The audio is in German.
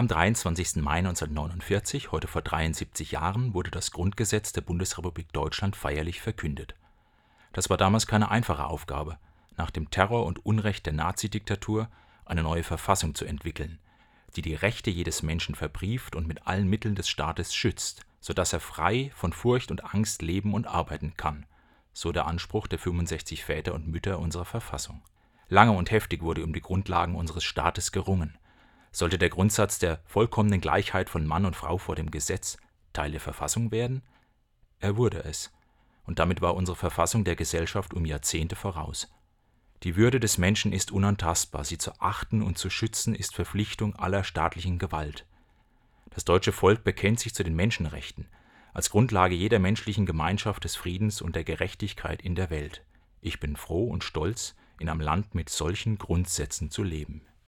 Am 23. Mai 1949, heute vor 73 Jahren, wurde das Grundgesetz der Bundesrepublik Deutschland feierlich verkündet. Das war damals keine einfache Aufgabe, nach dem Terror und Unrecht der Nazidiktatur eine neue Verfassung zu entwickeln, die die Rechte jedes Menschen verbrieft und mit allen Mitteln des Staates schützt, so dass er frei von Furcht und Angst leben und arbeiten kann, so der Anspruch der 65 Väter und Mütter unserer Verfassung. Lange und heftig wurde um die Grundlagen unseres Staates gerungen sollte der Grundsatz der vollkommenen Gleichheit von Mann und Frau vor dem Gesetz Teil der Verfassung werden? Er wurde es, und damit war unsere Verfassung der Gesellschaft um Jahrzehnte voraus. Die Würde des Menschen ist unantastbar, sie zu achten und zu schützen ist Verpflichtung aller staatlichen Gewalt. Das deutsche Volk bekennt sich zu den Menschenrechten als Grundlage jeder menschlichen Gemeinschaft des Friedens und der Gerechtigkeit in der Welt. Ich bin froh und stolz, in einem Land mit solchen Grundsätzen zu leben